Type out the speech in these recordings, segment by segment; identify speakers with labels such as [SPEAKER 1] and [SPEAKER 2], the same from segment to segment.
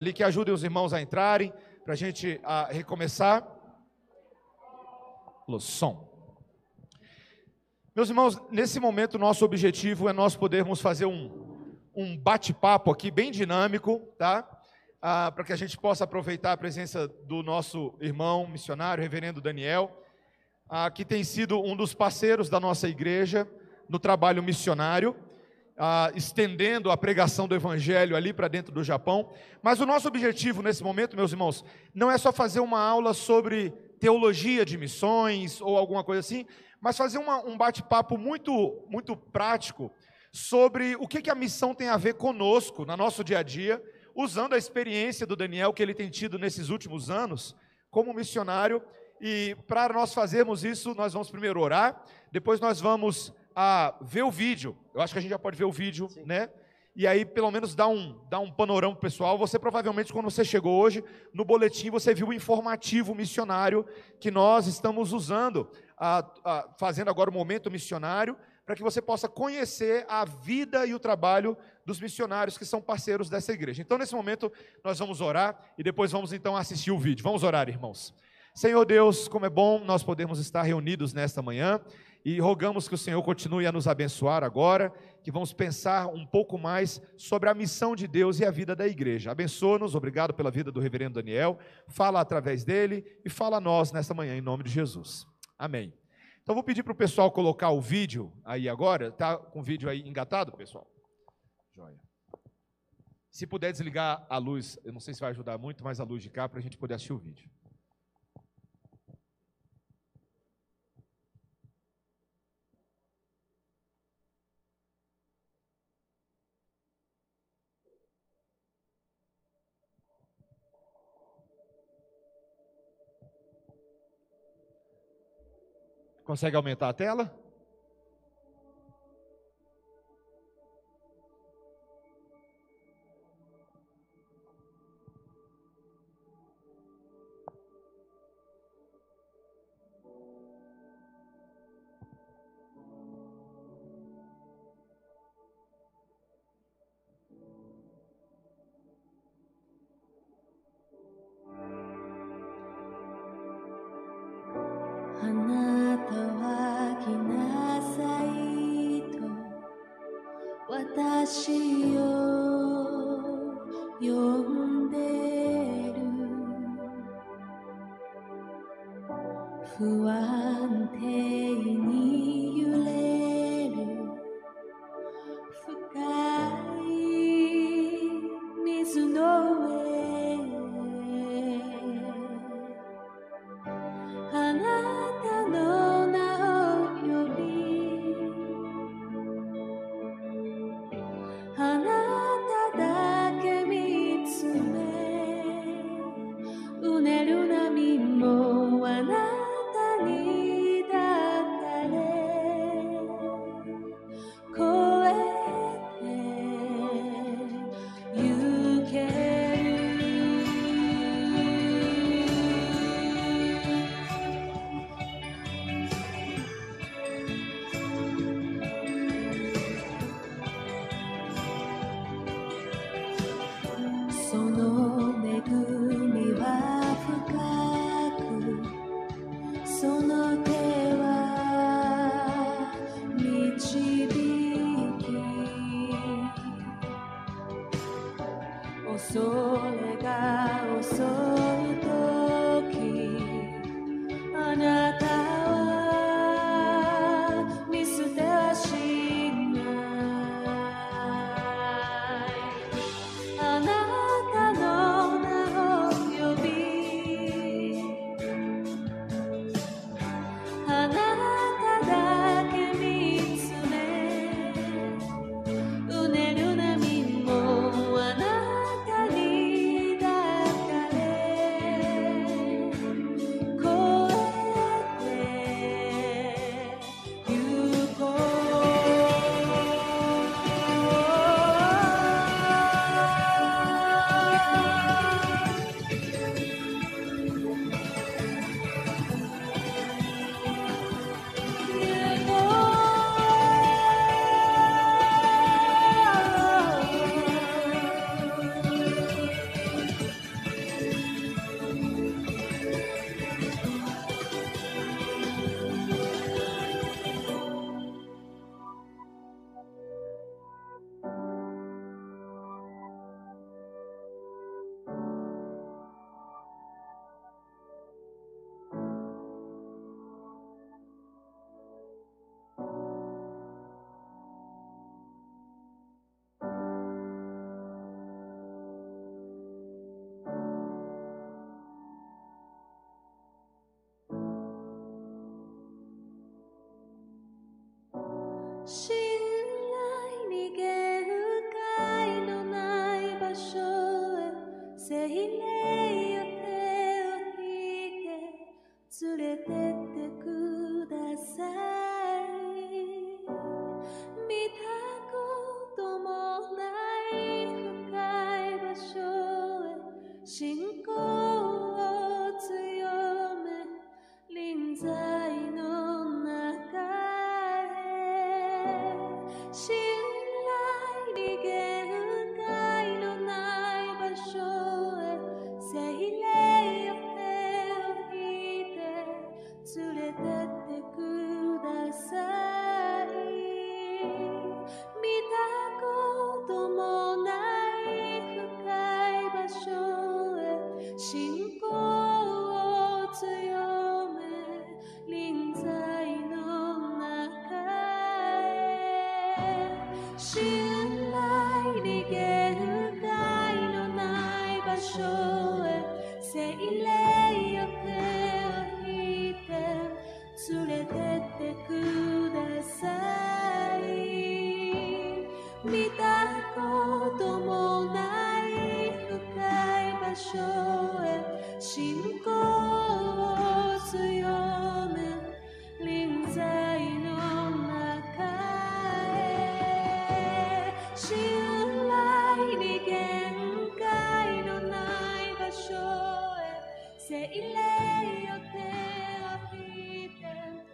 [SPEAKER 1] ali que ajudem os irmãos a entrarem, para a gente a recomeçar. Som. Meus irmãos, nesse momento, nosso objetivo é nós podermos fazer um, um bate-papo aqui bem dinâmico, tá? Ah, para que a gente possa aproveitar a presença do nosso irmão missionário, reverendo Daniel, ah, que tem sido um dos parceiros da nossa igreja no trabalho missionário ah, estendendo a pregação do Evangelho ali para dentro do Japão. Mas o nosso objetivo nesse momento, meus irmãos, não é só fazer uma aula sobre teologia de missões ou alguma coisa assim, mas fazer uma, um bate-papo muito, muito prático sobre o que, que a missão tem a ver conosco, no nosso dia a dia, usando a experiência do Daniel que ele tem tido nesses últimos anos como missionário. E para nós fazermos isso, nós vamos primeiro orar, depois nós vamos a ver o vídeo. Eu acho que a gente já pode ver o vídeo, Sim. né? E aí, pelo menos, dá um, dá um panorama pessoal. Você provavelmente, quando você chegou hoje, no boletim, você viu o informativo missionário que nós estamos usando, a, a, fazendo agora o momento missionário, para que você possa conhecer a vida e o trabalho dos missionários que são parceiros dessa igreja. Então, nesse momento, nós vamos orar e depois vamos então assistir o vídeo. Vamos orar, irmãos. Senhor Deus, como é bom nós podermos estar reunidos nesta manhã e rogamos que o Senhor continue a nos abençoar agora, que vamos pensar um pouco mais sobre a missão de Deus e a vida da igreja. Abençoa-nos, obrigado pela vida do reverendo Daniel, fala através dele e fala a nós nesta manhã, em nome de Jesus. Amém. Então vou pedir para o pessoal colocar o vídeo aí agora, tá com o vídeo aí engatado, pessoal? Joia. Se puder desligar a luz, eu não sei se vai ajudar muito, mas a luz de cá para a gente poder assistir o vídeo. Consegue aumentar a tela?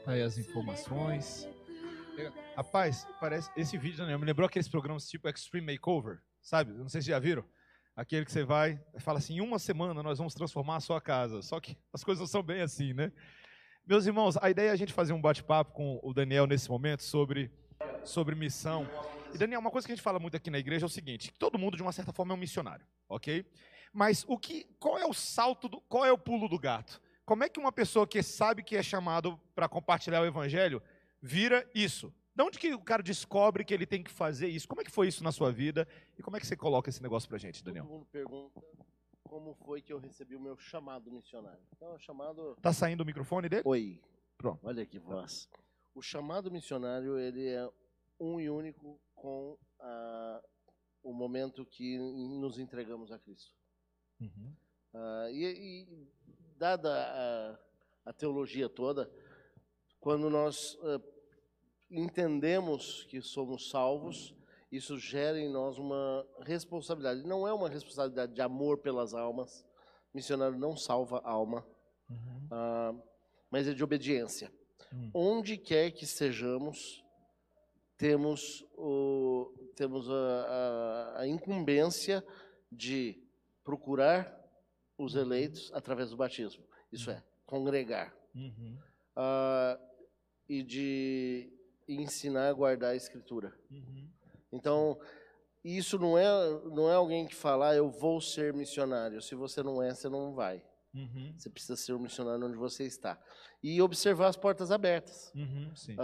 [SPEAKER 1] Aí as informações. Rapaz, parece esse vídeo né, me lembrou aqueles programas tipo Extreme Makeover, sabe? Não sei se já viram. Aquele que você vai fala assim, em uma semana nós vamos transformar a sua casa. Só que as coisas não são bem assim, né? Meus irmãos, a ideia é a gente fazer um bate-papo com o Daniel nesse momento sobre, sobre missão. E Daniel, uma coisa que a gente fala muito aqui na igreja é o seguinte: que todo mundo de uma certa forma é um missionário, ok? Mas o que, qual é o salto, do, qual é o pulo do gato? Como é que uma pessoa que sabe que é chamado para compartilhar o evangelho vira isso? De onde que o cara descobre que ele tem que fazer isso? Como é que foi isso na sua vida? E como é que você coloca esse negócio pra gente, Daniel?
[SPEAKER 2] Todo mundo pergunta como foi que eu recebi o meu chamado missionário. Então, o chamado.
[SPEAKER 1] Tá saindo o microfone dele?
[SPEAKER 2] Oi.
[SPEAKER 1] Pronto.
[SPEAKER 2] Olha que voz. O chamado missionário ele é um e único com ah, o momento que nos entregamos a Cristo.
[SPEAKER 1] Uhum.
[SPEAKER 2] Ah, e, e dada a, a teologia toda, quando nós ah, entendemos que somos salvos, isso gera em nós uma responsabilidade. Não é uma responsabilidade de amor pelas almas. Missionário não salva alma,
[SPEAKER 1] Uhum.
[SPEAKER 2] mas é de obediência.
[SPEAKER 1] Hum.
[SPEAKER 2] Onde quer que estejamos, temos, o, temos a, a- a incumbência de procurar os eleitos através do batismo. Isso é, congregar.
[SPEAKER 1] Uhum.
[SPEAKER 2] Ah, e de ensinar a guardar a escritura.
[SPEAKER 1] Uhum.
[SPEAKER 2] Então, isso não é, não é alguém que fala, ah, eu vou ser missionário. Se você não é, você não vai.
[SPEAKER 1] Uhum.
[SPEAKER 2] Você precisa ser um missionário onde você está. E observar as portas abertas.
[SPEAKER 1] Uhum. Sim.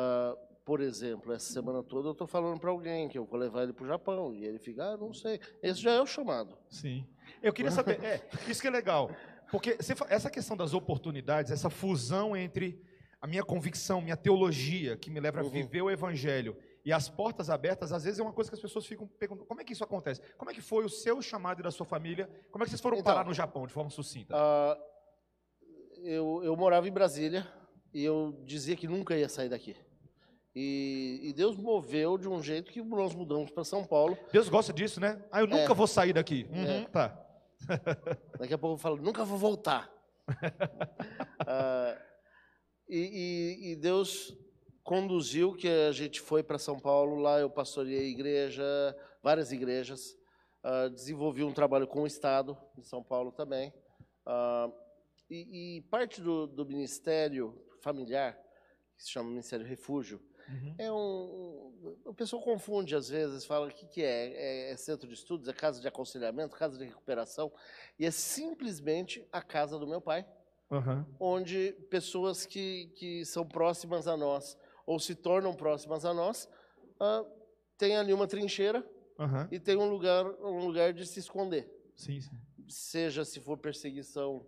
[SPEAKER 2] Por exemplo, essa semana toda eu estou falando para alguém que eu vou levar ele para o Japão. E ele fica, ah, não sei. Esse já é o chamado.
[SPEAKER 1] Sim. Eu queria saber, é, isso que é legal. Porque essa questão das oportunidades, essa fusão entre a minha convicção, minha teologia, que me leva a
[SPEAKER 2] Uhum.
[SPEAKER 1] viver o evangelho, e as portas abertas, às vezes é uma coisa que as pessoas ficam perguntando, como é que isso acontece? Como é que foi o seu chamado e da sua família? Como é que vocês foram
[SPEAKER 2] Então,
[SPEAKER 1] parar no Japão, de forma sucinta?
[SPEAKER 2] Ah, eu, eu morava em Brasília e eu dizia que nunca ia sair daqui. E, e Deus moveu de um jeito que nós mudamos para São Paulo.
[SPEAKER 1] Deus gosta disso, né? Ah, eu nunca
[SPEAKER 2] É.
[SPEAKER 1] vou sair daqui. Uhum,
[SPEAKER 2] É.
[SPEAKER 1] Tá.
[SPEAKER 2] Daqui a pouco eu falo, nunca vou voltar. Ah, e, e- e Deus conduziu que a gente foi para São Paulo. Lá eu pastoreei igreja, várias igrejas. Ah, desenvolvi um trabalho com o Estado de São Paulo também. Ah, e, e parte do, do ministério familiar, que se chama Ministério Refúgio,
[SPEAKER 1] Uhum.
[SPEAKER 2] é um, o pessoal confunde às vezes, fala o que, que é? é? É centro de estudos, é casa de aconselhamento, casa de recuperação, e é simplesmente a casa do meu pai,
[SPEAKER 1] Uhum.
[SPEAKER 2] onde pessoas que, que são próximas a nós ou se tornam próximas a nós ah, têm ali uma trincheira
[SPEAKER 1] Uhum.
[SPEAKER 2] e tem um lugar, um lugar de se esconder,
[SPEAKER 1] Sim, sim.
[SPEAKER 2] seja se for perseguição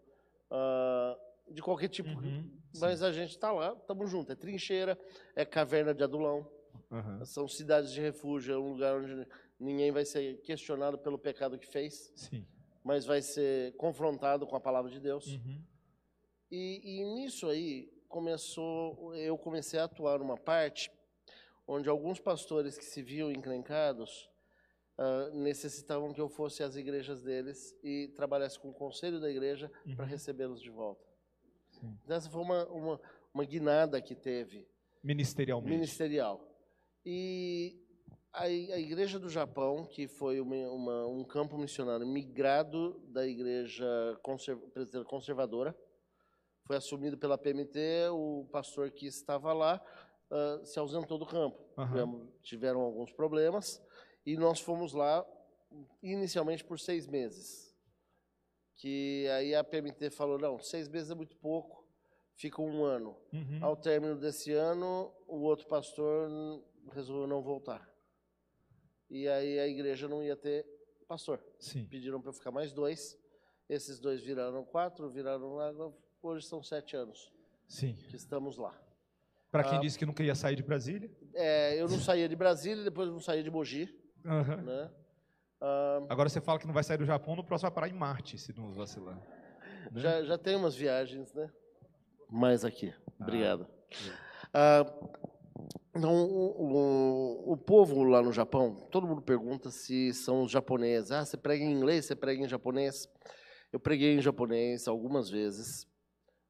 [SPEAKER 2] ah, de qualquer tipo.
[SPEAKER 1] Uhum. Sim.
[SPEAKER 2] Mas a gente está lá, estamos juntos. É trincheira, é caverna de adulão.
[SPEAKER 1] Aham.
[SPEAKER 2] São cidades de refúgio, é um lugar onde ninguém vai ser questionado pelo pecado que fez,
[SPEAKER 1] Sim.
[SPEAKER 2] mas vai ser confrontado com a palavra de Deus.
[SPEAKER 1] Uhum.
[SPEAKER 2] E, e nisso aí começou, eu comecei a atuar numa parte onde alguns pastores que se viam encrencados ah, necessitavam que eu fosse às igrejas deles e trabalhasse com o conselho da igreja para
[SPEAKER 1] Uhum.
[SPEAKER 2] recebê-los de volta.
[SPEAKER 1] Sim.
[SPEAKER 2] Essa foi uma, uma, uma guinada que teve
[SPEAKER 1] Ministerialmente.
[SPEAKER 2] ministerial. E a, a Igreja do Japão, que foi uma, uma- um campo missionário migrado da Igreja conser- presbiteriana conservadora, foi assumido pela PMT, o pastor que estava lá ah, se ausentou do campo. Tivemos- Tiveram alguns problemas e nós fomos lá inicialmente por seis meses. Que aí a PMT falou, não, seis meses é muito pouco, fica um ano.
[SPEAKER 1] Uhum.
[SPEAKER 2] Ao término desse ano, o outro pastor resolveu não voltar. E aí a igreja não ia ter pastor.
[SPEAKER 1] Sim.
[SPEAKER 2] Pediram para eu ficar mais dois. Esses dois viraram quatro, viraram lá. Hoje são sete anos
[SPEAKER 1] Sim.
[SPEAKER 2] que estamos lá.
[SPEAKER 1] Para quem
[SPEAKER 2] Ah.
[SPEAKER 1] disse que nunca ia sair de Brasília.
[SPEAKER 2] É, eu não saía de Brasília, depois não saía de Mogi.
[SPEAKER 1] Aham.
[SPEAKER 2] Né? Ah,
[SPEAKER 1] Agora você fala que não vai sair do Japão, no próximo vai parar em Marte, se não vacilar. Né?
[SPEAKER 2] já, já tem umas viagens, né? Mais aqui.
[SPEAKER 1] Ah.
[SPEAKER 2] Obrigado. Ah, então, o, o- o povo lá no Japão, todo mundo pergunta se são os japoneses. Ah, você prega em inglês, você prega em japonês? Eu preguei em japonês algumas vezes.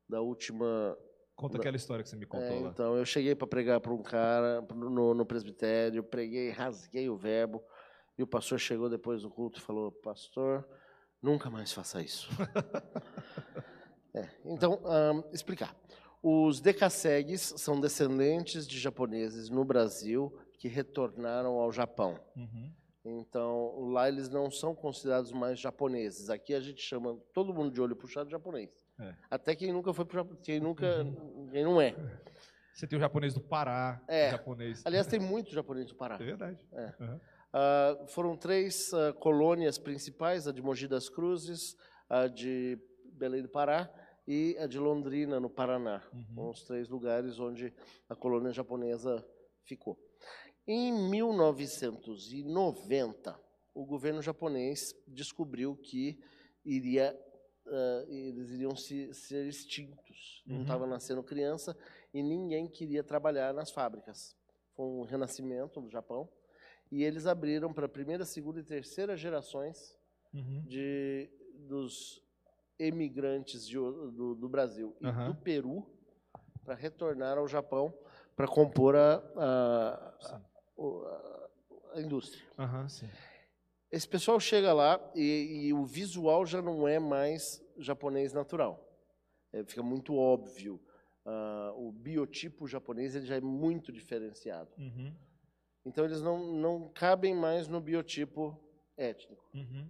[SPEAKER 2] Da última.
[SPEAKER 1] Conta aquela história que você me contou
[SPEAKER 2] é,
[SPEAKER 1] lá.
[SPEAKER 2] então, eu cheguei para pregar para um cara no, no presbitério, preguei, rasguei o verbo. E o pastor chegou depois do culto e falou: Pastor, nunca mais faça isso. É, então, ahn, explicar. Os decassegues são descendentes de japoneses no Brasil que retornaram ao Japão.
[SPEAKER 1] Uhum.
[SPEAKER 2] Então, lá eles não são considerados mais japoneses. Aqui a gente chama todo mundo de olho puxado de japonês.
[SPEAKER 1] É.
[SPEAKER 2] Até quem nunca foi pro Japão, quem nunca, quem não é.
[SPEAKER 1] Você tem o japonês do Pará,
[SPEAKER 2] É.
[SPEAKER 1] japonês.
[SPEAKER 2] Aliás, tem muito japonês do Pará.
[SPEAKER 1] É verdade.
[SPEAKER 2] É.
[SPEAKER 1] Aham.
[SPEAKER 2] Ah, foram três ah, colônias principais, a de Mogi das Cruzes, a de Belém do Pará e a de Londrina, no Paraná.
[SPEAKER 1] Uhum.
[SPEAKER 2] Os três lugares onde a colônia japonesa ficou. Em 1990, o governo japonês descobriu que iria, ah, eles iriam se- ser extintos. Não
[SPEAKER 1] Uhum.
[SPEAKER 2] estava nascendo criança e ninguém queria trabalhar nas fábricas. Foi um renascimento do Japão. E eles abriram para a primeira, segunda e terceira gerações
[SPEAKER 1] Uhum.
[SPEAKER 2] de, dos emigrantes de do, do Brasil e
[SPEAKER 1] Aham.
[SPEAKER 2] do Peru para retornar ao Japão para compor a, a, a- a indústria.
[SPEAKER 1] Sim.
[SPEAKER 2] Esse pessoal chega lá e, e o visual já não é mais japonês natural. É, fica muito óbvio. Ah, o biotipo japonês ele já é muito diferenciado.
[SPEAKER 1] Uhum.
[SPEAKER 2] Então eles não, não cabem mais no biotipo étnico.
[SPEAKER 1] Uhum.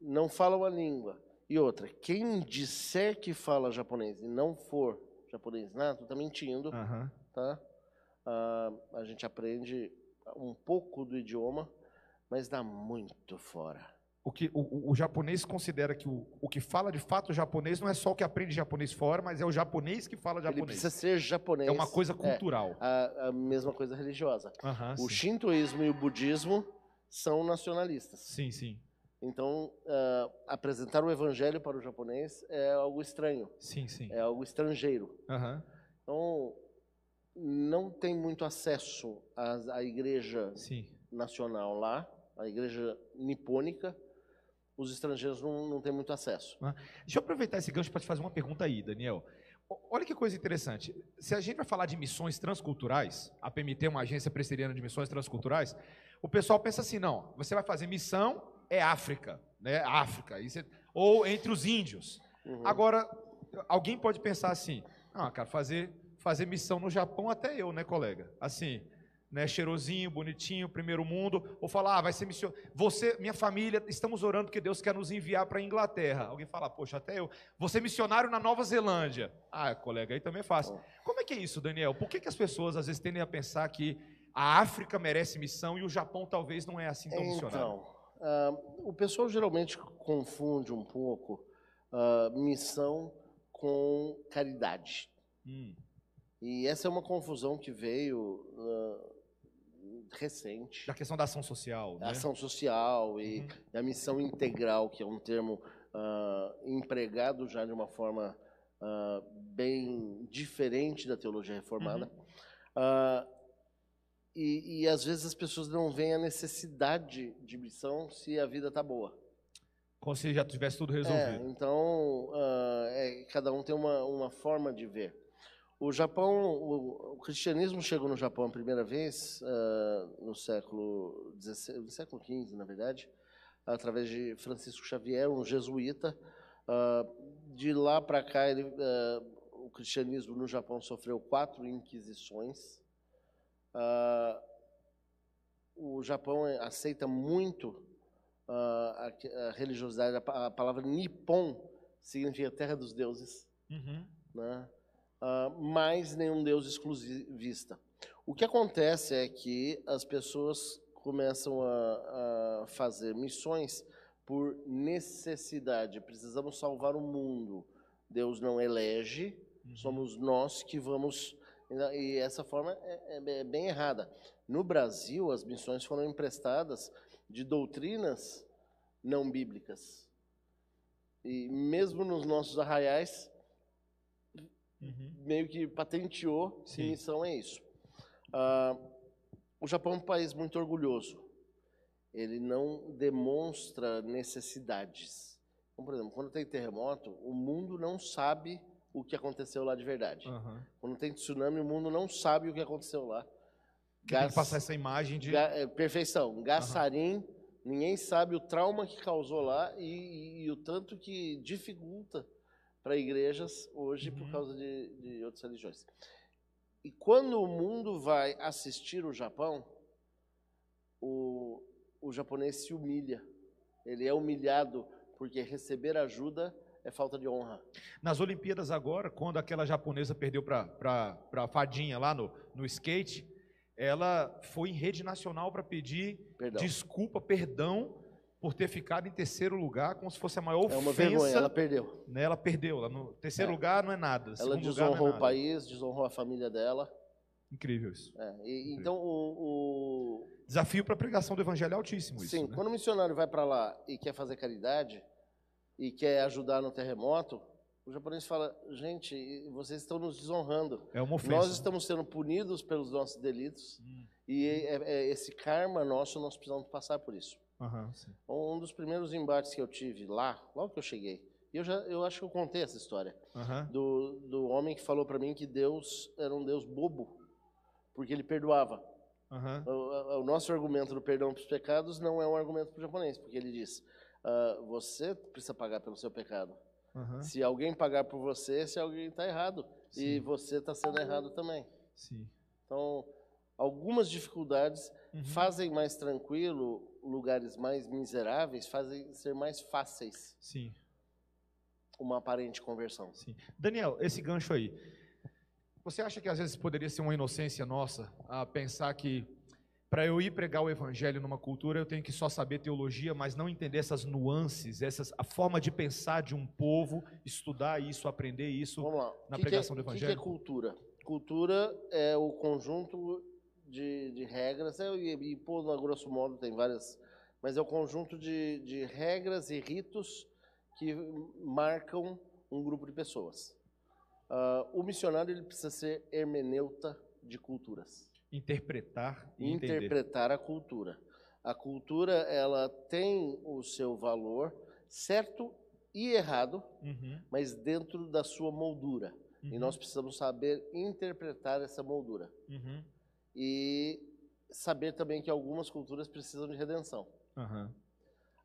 [SPEAKER 2] Não falam a língua. E outra, quem disser que fala japonês e não for japonês nato, está mentindo,
[SPEAKER 1] Aham.
[SPEAKER 2] tá? Ah, a gente aprende um pouco do idioma, mas dá muito fora.
[SPEAKER 1] O, que, o, o- japonês considera que o, o que fala de fato japonês não é só o que aprende japonês fora, mas é o japonês que fala
[SPEAKER 2] Ele
[SPEAKER 1] japonês.
[SPEAKER 2] precisa ser japonês.
[SPEAKER 1] É uma coisa
[SPEAKER 2] É,
[SPEAKER 1] cultural.
[SPEAKER 2] a, a mesma coisa religiosa.
[SPEAKER 1] Aham,
[SPEAKER 2] O
[SPEAKER 1] sim.
[SPEAKER 2] shintoísmo e o budismo são nacionalistas.
[SPEAKER 1] sim, sim.
[SPEAKER 2] Então, ah, apresentar o evangelho para o japonês é algo estranho,
[SPEAKER 1] Sim, sim.
[SPEAKER 2] é algo estrangeiro.
[SPEAKER 1] Aham,
[SPEAKER 2] Então, não tem muito acesso à, à igreja
[SPEAKER 1] sim.
[SPEAKER 2] nacional lá, à igreja nipônica. Os estrangeiros não, não têm muito acesso.
[SPEAKER 1] Deixa eu aproveitar esse gancho para te fazer uma pergunta aí, Daniel. Olha que coisa interessante. Se a gente vai falar de missões transculturais, a PMT é uma agência presbiteriana de missões transculturais, o pessoal pensa assim, não, você vai fazer missão, é África, né? África. Você- ou entre os índios.
[SPEAKER 2] Uhum.
[SPEAKER 1] Agora, alguém pode pensar assim, ah, cara, fazer, fazer missão no Japão até eu, né, colega? Assim, né, cheirosinho, bonitinho, primeiro mundo, ou falar, ah, vai ser missionário. Você, minha família, estamos orando que Deus quer nos enviar para a Inglaterra. Alguém fala, poxa, até eu. Você missionário na Nova Zelândia. Ah, colega, aí também é fácil. Como é que é isso, Daniel? Por que, que as pessoas às vezes tendem a pensar que a África merece missão e o Japão talvez não é assim tão missionário?
[SPEAKER 2] Então, ah, o pessoal geralmente confunde um pouco ah, missão com caridade.
[SPEAKER 1] Hum,
[SPEAKER 2] E essa é uma confusão que veio ah, recente.
[SPEAKER 1] Da questão da ação social, né?
[SPEAKER 2] A ação social e
[SPEAKER 1] Uhum.
[SPEAKER 2] a missão integral, que é um termo ah, empregado já de uma forma ah, bem diferente da teologia reformada.
[SPEAKER 1] Uhum.
[SPEAKER 2] Ah, e, e às vezes as pessoas não veem a necessidade de missão se a vida está boa.
[SPEAKER 1] Como se já tivesse tudo
[SPEAKER 2] É,
[SPEAKER 1] resolvido.
[SPEAKER 2] então, ah, é, cada um tem uma, uma forma de ver. O Japão, o, o cristianismo chegou no Japão a primeira vez ah, no século XVI, no século XV, na verdade, através de Francisco Xavier, um jesuíta. Ah, de lá para cá, ele, ah, o cristianismo no Japão sofreu quatro inquisições. O Japão aceita muito a, a religiosidade. A, a palavra Nippon significa terra dos deuses,
[SPEAKER 1] Uhum.
[SPEAKER 2] né? Ah, mas nenhum deus exclusivista. O que acontece é que as pessoas começam a, a fazer missões por necessidade. Precisamos salvar o mundo. Deus não elege,
[SPEAKER 1] Uhum.
[SPEAKER 2] somos nós que vamos. E essa forma é, é- é bem errada. No Brasil, as missões foram emprestadas de doutrinas não bíblicas. E mesmo nos nossos arraiais,
[SPEAKER 1] Uhum.
[SPEAKER 2] meio que patenteou que
[SPEAKER 1] Sim.
[SPEAKER 2] missão é isso. Ah, o Japão é um país muito orgulhoso. Ele não demonstra necessidades. Então, por exemplo, quando tem terremoto, o mundo não sabe o que aconteceu lá de verdade.
[SPEAKER 1] Aham.
[SPEAKER 2] Quando tem tsunami, o mundo não sabe o que aconteceu lá.
[SPEAKER 1] Tem
[SPEAKER 2] Gas-
[SPEAKER 1] que passar essa imagem de.
[SPEAKER 2] Ga- é, perfeição. Gassarim, ninguém sabe o trauma que causou lá e, e- e o tanto que dificulta para igrejas hoje por
[SPEAKER 1] Uhum.
[SPEAKER 2] causa de, de outras religiões. E quando o mundo vai assistir o Japão, o, o japonês se humilha. Ele é humilhado porque receber ajuda é falta de honra.
[SPEAKER 1] Nas Olimpíadas agora, quando aquela japonesa perdeu para a fadinha lá no, no skate, ela foi em rede nacional para pedir
[SPEAKER 2] Perdão.
[SPEAKER 1] desculpa, perdão por ter ficado em terceiro lugar, como se fosse a maior
[SPEAKER 2] É uma
[SPEAKER 1] ofensa.
[SPEAKER 2] vergonha, ela perdeu.
[SPEAKER 1] né, ela perdeu. Ela no terceiro
[SPEAKER 2] É.
[SPEAKER 1] lugar não é nada.
[SPEAKER 2] Ela desonrou
[SPEAKER 1] é
[SPEAKER 2] o
[SPEAKER 1] nada.
[SPEAKER 2] país, desonrou a família dela.
[SPEAKER 1] Incrível isso.
[SPEAKER 2] É, e- então, o- o,
[SPEAKER 1] Desafio para a pregação do evangelho é altíssimo isso.
[SPEAKER 2] Sim,
[SPEAKER 1] né?
[SPEAKER 2] quando o missionário vai para lá e quer fazer caridade e quer ajudar no terremoto, o japonês fala: gente, vocês estão nos desonrando.
[SPEAKER 1] É uma ofensa.
[SPEAKER 2] Nós estamos sendo punidos pelos nossos delitos
[SPEAKER 1] Hum,
[SPEAKER 2] e é- é esse karma nosso nós precisamos passar por isso.
[SPEAKER 1] Sim.
[SPEAKER 2] Um dos primeiros embates que eu tive lá, logo que eu cheguei, e eu já, eu acho que eu contei essa história
[SPEAKER 1] Aham.
[SPEAKER 2] do, do homem que falou para mim que Deus era um Deus bobo, porque ele perdoava.
[SPEAKER 1] Aham.
[SPEAKER 2] O, o- nosso argumento do perdão para os pecados não é um argumento para o japonês, porque ele diz: ah, você precisa pagar pelo seu pecado. Se alguém pagar por você, se alguém está errado. E
[SPEAKER 1] Sim.
[SPEAKER 2] você está sendo errado também.
[SPEAKER 1] Sim.
[SPEAKER 2] Então, algumas dificuldades
[SPEAKER 1] Uhum.
[SPEAKER 2] fazem mais tranquilo lugares mais miseráveis, fazem ser mais fáceis
[SPEAKER 1] Sim.
[SPEAKER 2] uma aparente conversão.
[SPEAKER 1] Sim. Daniel, esse gancho aí. Você acha que às vezes poderia ser uma inocência nossa a pensar que para eu ir pregar o evangelho numa cultura eu tenho que só saber teologia, mas não entender essas nuances, essas a forma de pensar de um povo, estudar isso, aprender isso?
[SPEAKER 2] Vamos lá.
[SPEAKER 1] na
[SPEAKER 2] que que
[SPEAKER 1] pregação
[SPEAKER 2] é,
[SPEAKER 1] do
[SPEAKER 2] O que que é
[SPEAKER 1] Evangelho?
[SPEAKER 2] cultura? Cultura é o conjunto de, de regras, é, e, e pô, a grosso modo tem várias, mas é o conjunto de, de regras e ritos que marcam um grupo de pessoas. Ah, o missionário ele precisa ser hermeneuta de culturas
[SPEAKER 1] Interpretar e entender.
[SPEAKER 2] interpretar a cultura. A cultura ela tem o seu valor certo e errado,
[SPEAKER 1] Uhum,
[SPEAKER 2] mas dentro da sua moldura. E
[SPEAKER 1] uhum,
[SPEAKER 2] nós precisamos saber interpretar essa moldura
[SPEAKER 1] uhum,
[SPEAKER 2] e saber também que algumas culturas precisam de redenção.
[SPEAKER 1] aham.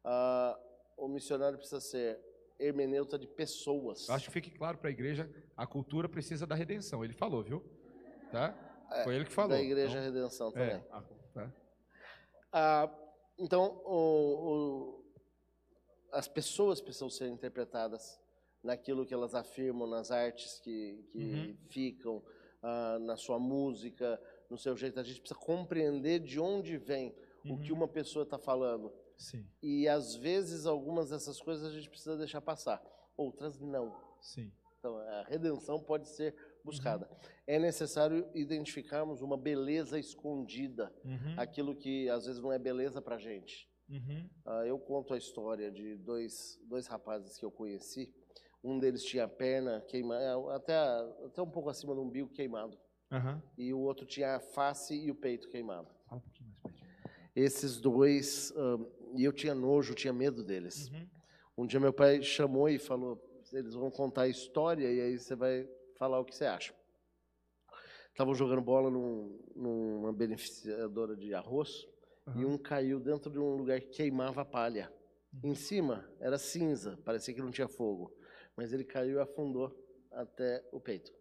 [SPEAKER 2] Ah, o missionário precisa ser hermeneuta de pessoas.
[SPEAKER 1] Eu Acho que fique claro para a igreja, a cultura precisa da redenção. Ele falou, viu? Tá? Foi ele que falou.
[SPEAKER 2] É, da igreja
[SPEAKER 1] Então,
[SPEAKER 2] redenção também.
[SPEAKER 1] é, a- tá.
[SPEAKER 2] Ah, então, o- o- as pessoas precisam ser interpretadas naquilo que elas afirmam, nas artes que, que
[SPEAKER 1] Uhum.
[SPEAKER 2] ficam, ah, na sua música, no seu jeito. A gente precisa compreender de onde vem o que
[SPEAKER 1] Uhum.
[SPEAKER 2] uma pessoa está falando.
[SPEAKER 1] Sim,
[SPEAKER 2] E, às vezes, algumas dessas coisas a gente precisa deixar passar, outras não.
[SPEAKER 1] sim.
[SPEAKER 2] Então, a redenção pode ser buscada. É necessário identificarmos uma beleza escondida,
[SPEAKER 1] Uhum.
[SPEAKER 2] aquilo que às vezes não é beleza para gente.
[SPEAKER 1] Uhum.
[SPEAKER 2] Ah, eu conto a história de dois, dois rapazes que eu conheci. Um deles tinha a perna queimada, até, até um pouco acima do umbigo queimado.
[SPEAKER 1] Aham.
[SPEAKER 2] E o outro tinha a face e o peito queimado.
[SPEAKER 1] Fala um pouquinho mais.
[SPEAKER 2] Esses dois, e eu tinha nojo, tinha medo deles.
[SPEAKER 1] Uhum.
[SPEAKER 2] Um dia meu pai chamou e falou: eles vão contar a história e aí você vai falar o que você acha. Estavam jogando bola num- numa beneficiadora de arroz e
[SPEAKER 1] Aham.
[SPEAKER 2] um caiu dentro de um lugar que queimava palha. Em cima era cinza, parecia que não tinha fogo, mas ele caiu e afundou até o peito.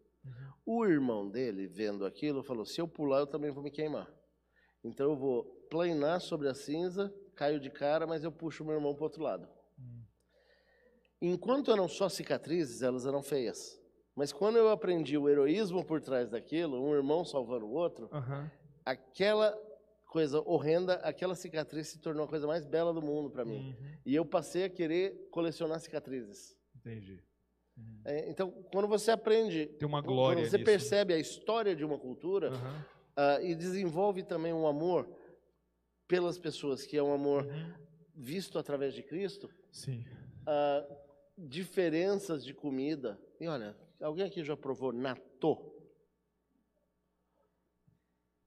[SPEAKER 2] O irmão dele, vendo aquilo, falou: se eu pular, eu também vou me queimar. Então eu vou planar sobre a cinza, caio de cara, mas eu puxo meu irmão para outro lado. Enquanto eram só cicatrizes, elas eram feias. Mas quando eu aprendi o heroísmo por trás daquilo, um irmão salvando o outro,
[SPEAKER 1] Aham.
[SPEAKER 2] aquela coisa horrenda, aquela cicatriz se tornou a coisa mais bela do mundo para mim.
[SPEAKER 1] Uhum.
[SPEAKER 2] E eu passei a querer colecionar cicatrizes.
[SPEAKER 1] Entendi. Uhum.
[SPEAKER 2] É, então, quando você aprende,
[SPEAKER 1] Tem uma
[SPEAKER 2] quando
[SPEAKER 1] glória
[SPEAKER 2] você
[SPEAKER 1] nisso, né?
[SPEAKER 2] percebe a história de uma cultura
[SPEAKER 1] Aham.
[SPEAKER 2] ah, e desenvolve também um amor pelas pessoas, que é um amor
[SPEAKER 1] Uhum.
[SPEAKER 2] visto através de Cristo,
[SPEAKER 1] Sim.
[SPEAKER 2] ah, diferenças de comida. E olha, alguém aqui já provou natô?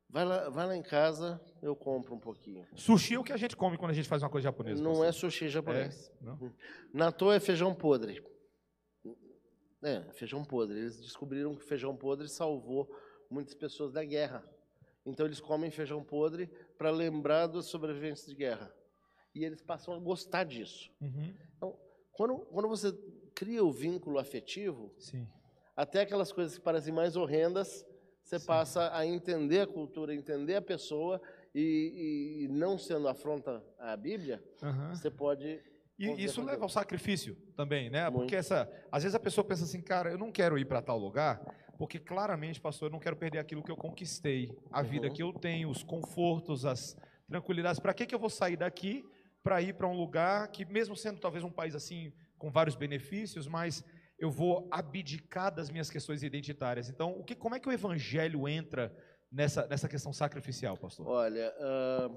[SPEAKER 2] Vai lá, vai lá em casa, eu compro um pouquinho.
[SPEAKER 1] Sushi é o que a gente come quando a gente faz uma coisa japonesa.
[SPEAKER 2] Não é sushi japonês.
[SPEAKER 1] É? Não?
[SPEAKER 2] Natô é feijão podre. É, feijão podre. Eles descobriram que feijão podre salvou muitas pessoas da guerra. Então eles comem feijão podre para lembrar dos sobreviventes de guerra. E eles passam a gostar disso.
[SPEAKER 1] Uhum.
[SPEAKER 2] Então, quando, quando você cria o vínculo afetivo,
[SPEAKER 1] Sim.
[SPEAKER 2] até aquelas coisas que parecem mais horrendas, você passa a entender a cultura, entender a pessoa e, e não sendo afronta à Bíblia,
[SPEAKER 1] Aham.
[SPEAKER 2] você pode
[SPEAKER 1] E isso leva ao sacrifício também, né? Porque essa, às vezes a pessoa pensa assim, cara, eu não quero ir para tal lugar, porque claramente, pastor, eu não quero perder aquilo que eu conquistei, a vida
[SPEAKER 2] Uhum.
[SPEAKER 1] que eu tenho, os confortos, as tranquilidades. Para que que eu vou sair daqui para ir para um lugar que, mesmo sendo talvez um país assim com vários benefícios, mas eu vou abdicar das minhas questões identitárias. Então, o que, como é que o evangelho entra nessa nessa questão sacrificial, pastor?
[SPEAKER 2] Olha, ah,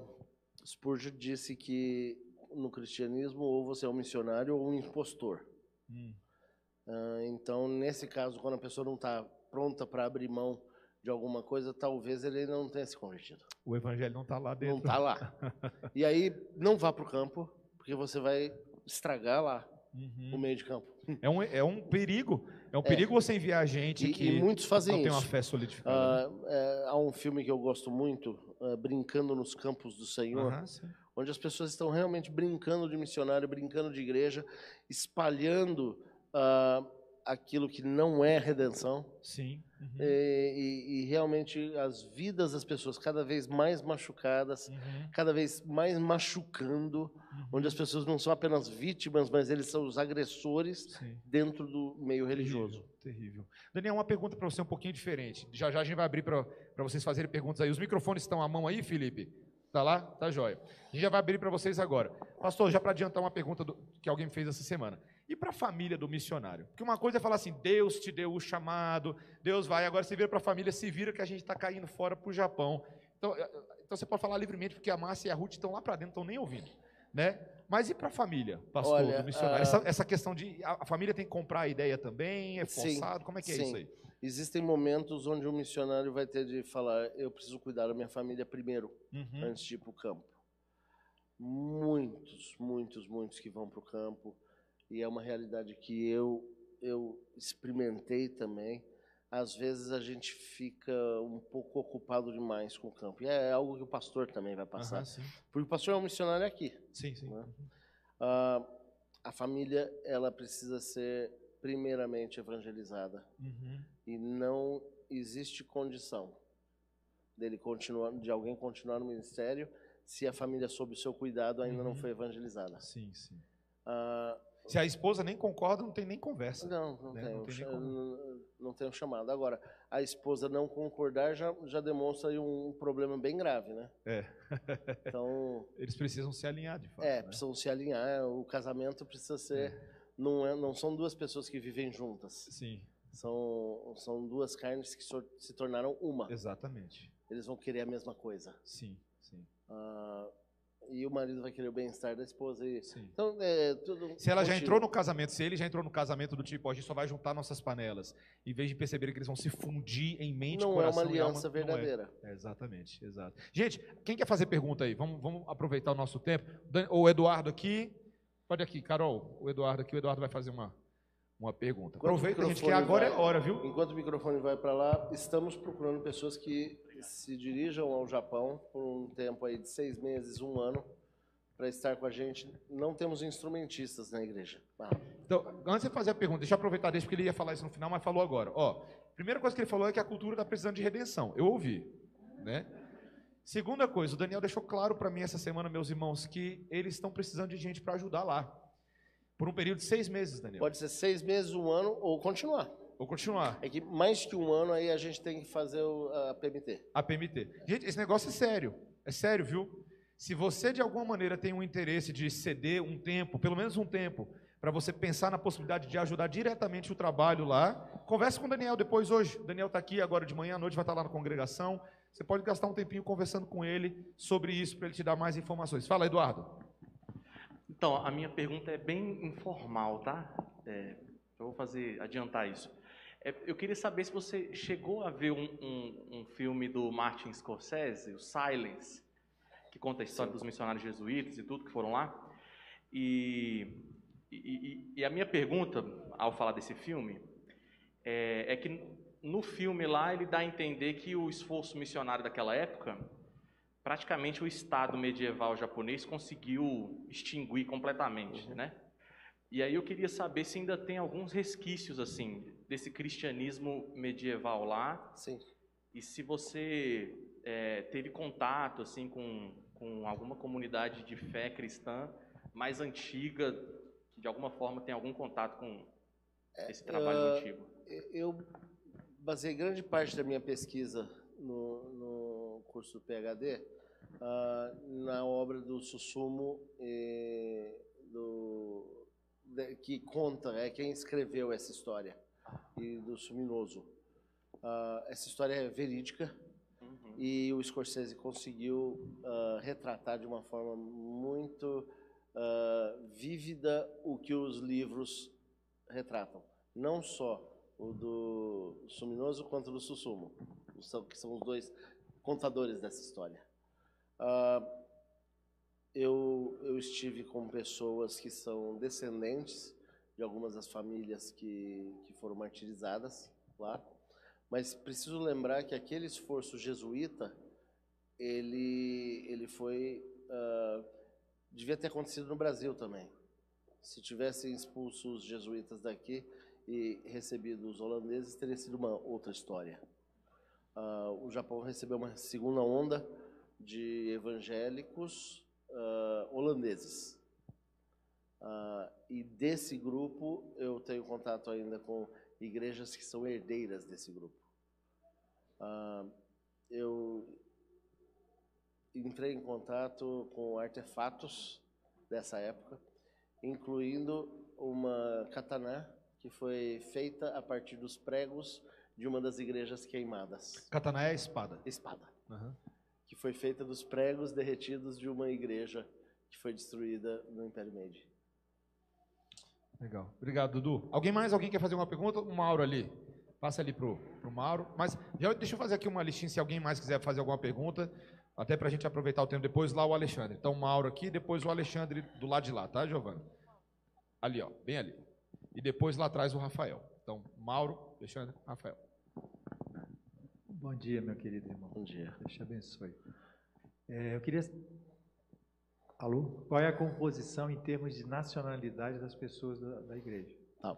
[SPEAKER 2] Spurgeon disse que no cristianismo ou você é um missionário ou um impostor.
[SPEAKER 1] Hum.
[SPEAKER 2] Ah, então, nesse caso, quando a pessoa não está pronta para abrir mão de alguma coisa, talvez ele não tenha se convertido.
[SPEAKER 1] O evangelho não está lá dentro.
[SPEAKER 2] Não está lá. E aí, não vá para o campo, porque você vai estragar lá
[SPEAKER 1] Uhum.
[SPEAKER 2] o meio de campo.
[SPEAKER 1] É um, é um perigo. É um perigo você enviar gente
[SPEAKER 2] E,
[SPEAKER 1] que
[SPEAKER 2] e muitos
[SPEAKER 1] não
[SPEAKER 2] fazem
[SPEAKER 1] tem uma
[SPEAKER 2] isso.
[SPEAKER 1] fé solidificada. né?
[SPEAKER 2] Ah, é, há um filme que eu gosto muito, ah, Brincando nos Campos do Senhor,
[SPEAKER 1] sim.
[SPEAKER 2] Onde as pessoas estão realmente brincando de missionário, brincando de igreja, espalhando ah, aquilo que não é redenção.
[SPEAKER 1] Sim. Uhum.
[SPEAKER 2] E, e- realmente as vidas das pessoas cada vez mais machucadas,
[SPEAKER 1] Uhum.
[SPEAKER 2] cada vez mais machucando, onde as pessoas não são apenas vítimas, mas eles são os agressores
[SPEAKER 1] Sim.
[SPEAKER 2] dentro do meio religioso.
[SPEAKER 1] Terrível, terrível. Daniel, uma pergunta para você um pouquinho diferente. Já já a gente vai abrir para vocês fazerem perguntas aí. Os microfones estão à mão aí, Felipe? Tá lá? Tá jóia. A gente já vai abrir para vocês agora. Pastor, já para adiantar uma pergunta do- que alguém fez essa semana. E para a família do missionário? Porque uma coisa é falar assim, Deus te deu o chamado, Deus vai, agora você vira para a família, se vira que a gente está caindo fora para o Japão. Então, eh, então você pode falar livremente, porque a Márcia e a Ruth estão lá para dentro, estão nem ouvindo. Né? Mas e para a família, pastor,
[SPEAKER 2] Olha,
[SPEAKER 1] do missionário?
[SPEAKER 2] ah,
[SPEAKER 1] Essa, essa questão de a, a família tem que comprar a ideia também, é
[SPEAKER 2] Sim,
[SPEAKER 1] forçado, como é que é
[SPEAKER 2] sim.
[SPEAKER 1] isso aí?
[SPEAKER 2] Existem momentos onde o missionário vai ter de falar: eu preciso cuidar da minha família primeiro,
[SPEAKER 1] Uhum.
[SPEAKER 2] antes de ir para o campo. Muitos, muitos, muitos que vão para o campo, e é uma realidade que eu, eu experimentei também. Às vezes a gente fica um pouco ocupado demais com o campo. E é algo que o pastor também vai passar.
[SPEAKER 1] Sim,
[SPEAKER 2] Porque o pastor é um missionário aqui.
[SPEAKER 1] sim. sim.
[SPEAKER 2] Né? Ah, a família ela precisa ser primeiramente evangelizada
[SPEAKER 1] Uhum.
[SPEAKER 2] E não existe condição dele continuar, de alguém continuar no ministério se a família sob o seu cuidado ainda não
[SPEAKER 1] Uhum.
[SPEAKER 2] foi evangelizada.
[SPEAKER 1] Sim, sim.
[SPEAKER 2] Ah,
[SPEAKER 1] Se a esposa nem concorda, não tem nem conversa.
[SPEAKER 2] não, não
[SPEAKER 1] né?
[SPEAKER 2] tem,
[SPEAKER 1] Não tem como.
[SPEAKER 2] não, não tem o chamado. Agora, a esposa não concordar já, já demonstra um problema bem grave, né?
[SPEAKER 1] É.
[SPEAKER 2] Então,
[SPEAKER 1] Eles precisam se alinhar, de fato.
[SPEAKER 2] é,
[SPEAKER 1] né?
[SPEAKER 2] precisam se alinhar, o casamento precisa ser não, é, não são duas pessoas que vivem juntas.
[SPEAKER 1] Sim,
[SPEAKER 2] São, são duas carnes que se tornaram uma.
[SPEAKER 1] exatamente.
[SPEAKER 2] Eles vão querer a mesma coisa.
[SPEAKER 1] Sim, sim,
[SPEAKER 2] Ah, e o marido vai querer o bem-estar da esposa. E...
[SPEAKER 1] sim.
[SPEAKER 2] Então, é tudo.
[SPEAKER 1] Se ela já entrou no casamento, se ele já entrou no casamento do tipo, a gente só vai juntar nossas panelas, em vez de perceberem que eles vão se fundir em mente,
[SPEAKER 2] Não é
[SPEAKER 1] coração
[SPEAKER 2] uma
[SPEAKER 1] e alma,
[SPEAKER 2] aliança
[SPEAKER 1] não é.
[SPEAKER 2] verdadeira.
[SPEAKER 1] É, exatamente, exato. Gente, quem quer fazer pergunta aí? Vamos, vamos aproveitar o nosso tempo. O Eduardo aqui. Pode aqui, Carol. O Eduardo aqui, o Eduardo vai fazer uma, uma pergunta.
[SPEAKER 2] Enquanto o
[SPEAKER 1] Aproveita, gente, que
[SPEAKER 2] microfone
[SPEAKER 1] agora é
[SPEAKER 2] vai-
[SPEAKER 1] hora, viu?
[SPEAKER 2] Enquanto o microfone vai para lá, estamos procurando pessoas que se dirijam ao Japão por um tempo aí de seis meses, um ano, para estar com a gente. Não temos instrumentistas na igreja. Ah,
[SPEAKER 1] Então, antes de fazer a pergunta, deixa eu aproveitar deixa, porque ele ia falar isso no final, mas falou agora. Ó, primeira coisa que ele falou é que a cultura está precisando de redenção. Eu ouvi, né? Segunda coisa, o Daniel deixou claro para mim essa semana, meus irmãos, que eles estão precisando de gente para ajudar lá. Por um período de seis meses, Daniel.
[SPEAKER 2] pode ser seis meses, um ano ou continuar.
[SPEAKER 1] Vou continuar.
[SPEAKER 2] É que mais que um ano aí a gente tem que fazer o, a PMT.
[SPEAKER 1] A PMT. Gente, esse negócio é sério. É sério, viu? Se você de alguma maneira tem um interesse de ceder um tempo, pelo menos um tempo, para você pensar na possibilidade de ajudar diretamente o trabalho lá, converse com o Daniel depois hoje. O Daniel está aqui agora de manhã, à noite vai estar lá na congregação. Você pode gastar um tempinho conversando com ele sobre isso para ele te dar mais informações. Fala, Eduardo.
[SPEAKER 3] Então, a minha pergunta é bem informal, tá? É, eu vou fazer, adiantar isso. É, eu queria saber se você chegou a ver um, um- um filme do Martin Scorsese, o Silence, que conta a história dos missionários jesuítas e tudo que foram lá. E, e- e- a minha pergunta, ao falar desse filme, é, é que no filme lá ele dá a entender que o esforço missionário daquela época praticamente o Estado medieval japonês conseguiu extinguir completamente, né? E aí eu queria saber se ainda tem alguns resquícios assim desse cristianismo medieval lá
[SPEAKER 2] Sim.
[SPEAKER 3] e se você é, teve contato assim com, com alguma comunidade de fé cristã mais antiga que de alguma forma tem algum contato com esse trabalho
[SPEAKER 2] ah,
[SPEAKER 3] antigo.
[SPEAKER 2] Eu baseei grande parte da minha pesquisa no, no curso do PhD ah, na obra do Susumu, eh, do, de- que conta, é quem escreveu essa história, e do Suminoso. Ah, essa história é verídica
[SPEAKER 3] Uhum.
[SPEAKER 2] e o Scorsese conseguiu ah, retratar de uma forma muito vívida o que os livros retratam. Não só o do Suminoso quanto do Susumo, são, que são os dois contadores dessa história. Ah, eu, eu estive com pessoas que são descendentes de algumas das famílias que, que foram martirizadas lá, mas preciso lembrar que aquele esforço jesuíta, ele, ele foi, ah, devia ter acontecido no Brasil também. Se tivessem expulso os jesuítas daqui e recebido os holandeses, teria sido uma outra história. Ah, o Japão recebeu uma segunda onda de evangélicos ah, holandeses. Ah, e desse grupo eu tenho contato ainda com igrejas que são herdeiras desse grupo. Ah, eu entrei em contato com artefatos dessa época, incluindo uma katana que foi feita a partir dos pregos de uma das igrejas queimadas.
[SPEAKER 1] Katana é a espada.
[SPEAKER 2] Espada
[SPEAKER 1] Aham.
[SPEAKER 2] Foi feita dos pregos derretidos de uma igreja que foi destruída no Império Meiji.
[SPEAKER 1] Legal. Obrigado, Dudu. Alguém mais? Alguém quer fazer uma pergunta? O Mauro ali. Passa ali pro, pro Mauro. Mas já, deixa eu fazer aqui uma listinha se alguém mais quiser fazer alguma pergunta, até para a gente aproveitar o tempo depois. Lá o Alexandre. Então, o Mauro aqui, depois o Alexandre do lado de lá, tá, Giovana? Ali, ó, bem ali. E depois lá atrás o Rafael. Então, Mauro, Alexandre, Rafael.
[SPEAKER 4] Bom dia, meu querido irmão.
[SPEAKER 2] Bom dia.
[SPEAKER 4] Deus te abençoe. É, eu queria. Alô? Qual é a composição em termos de nacionalidade das pessoas da, da igreja?
[SPEAKER 2] Tá.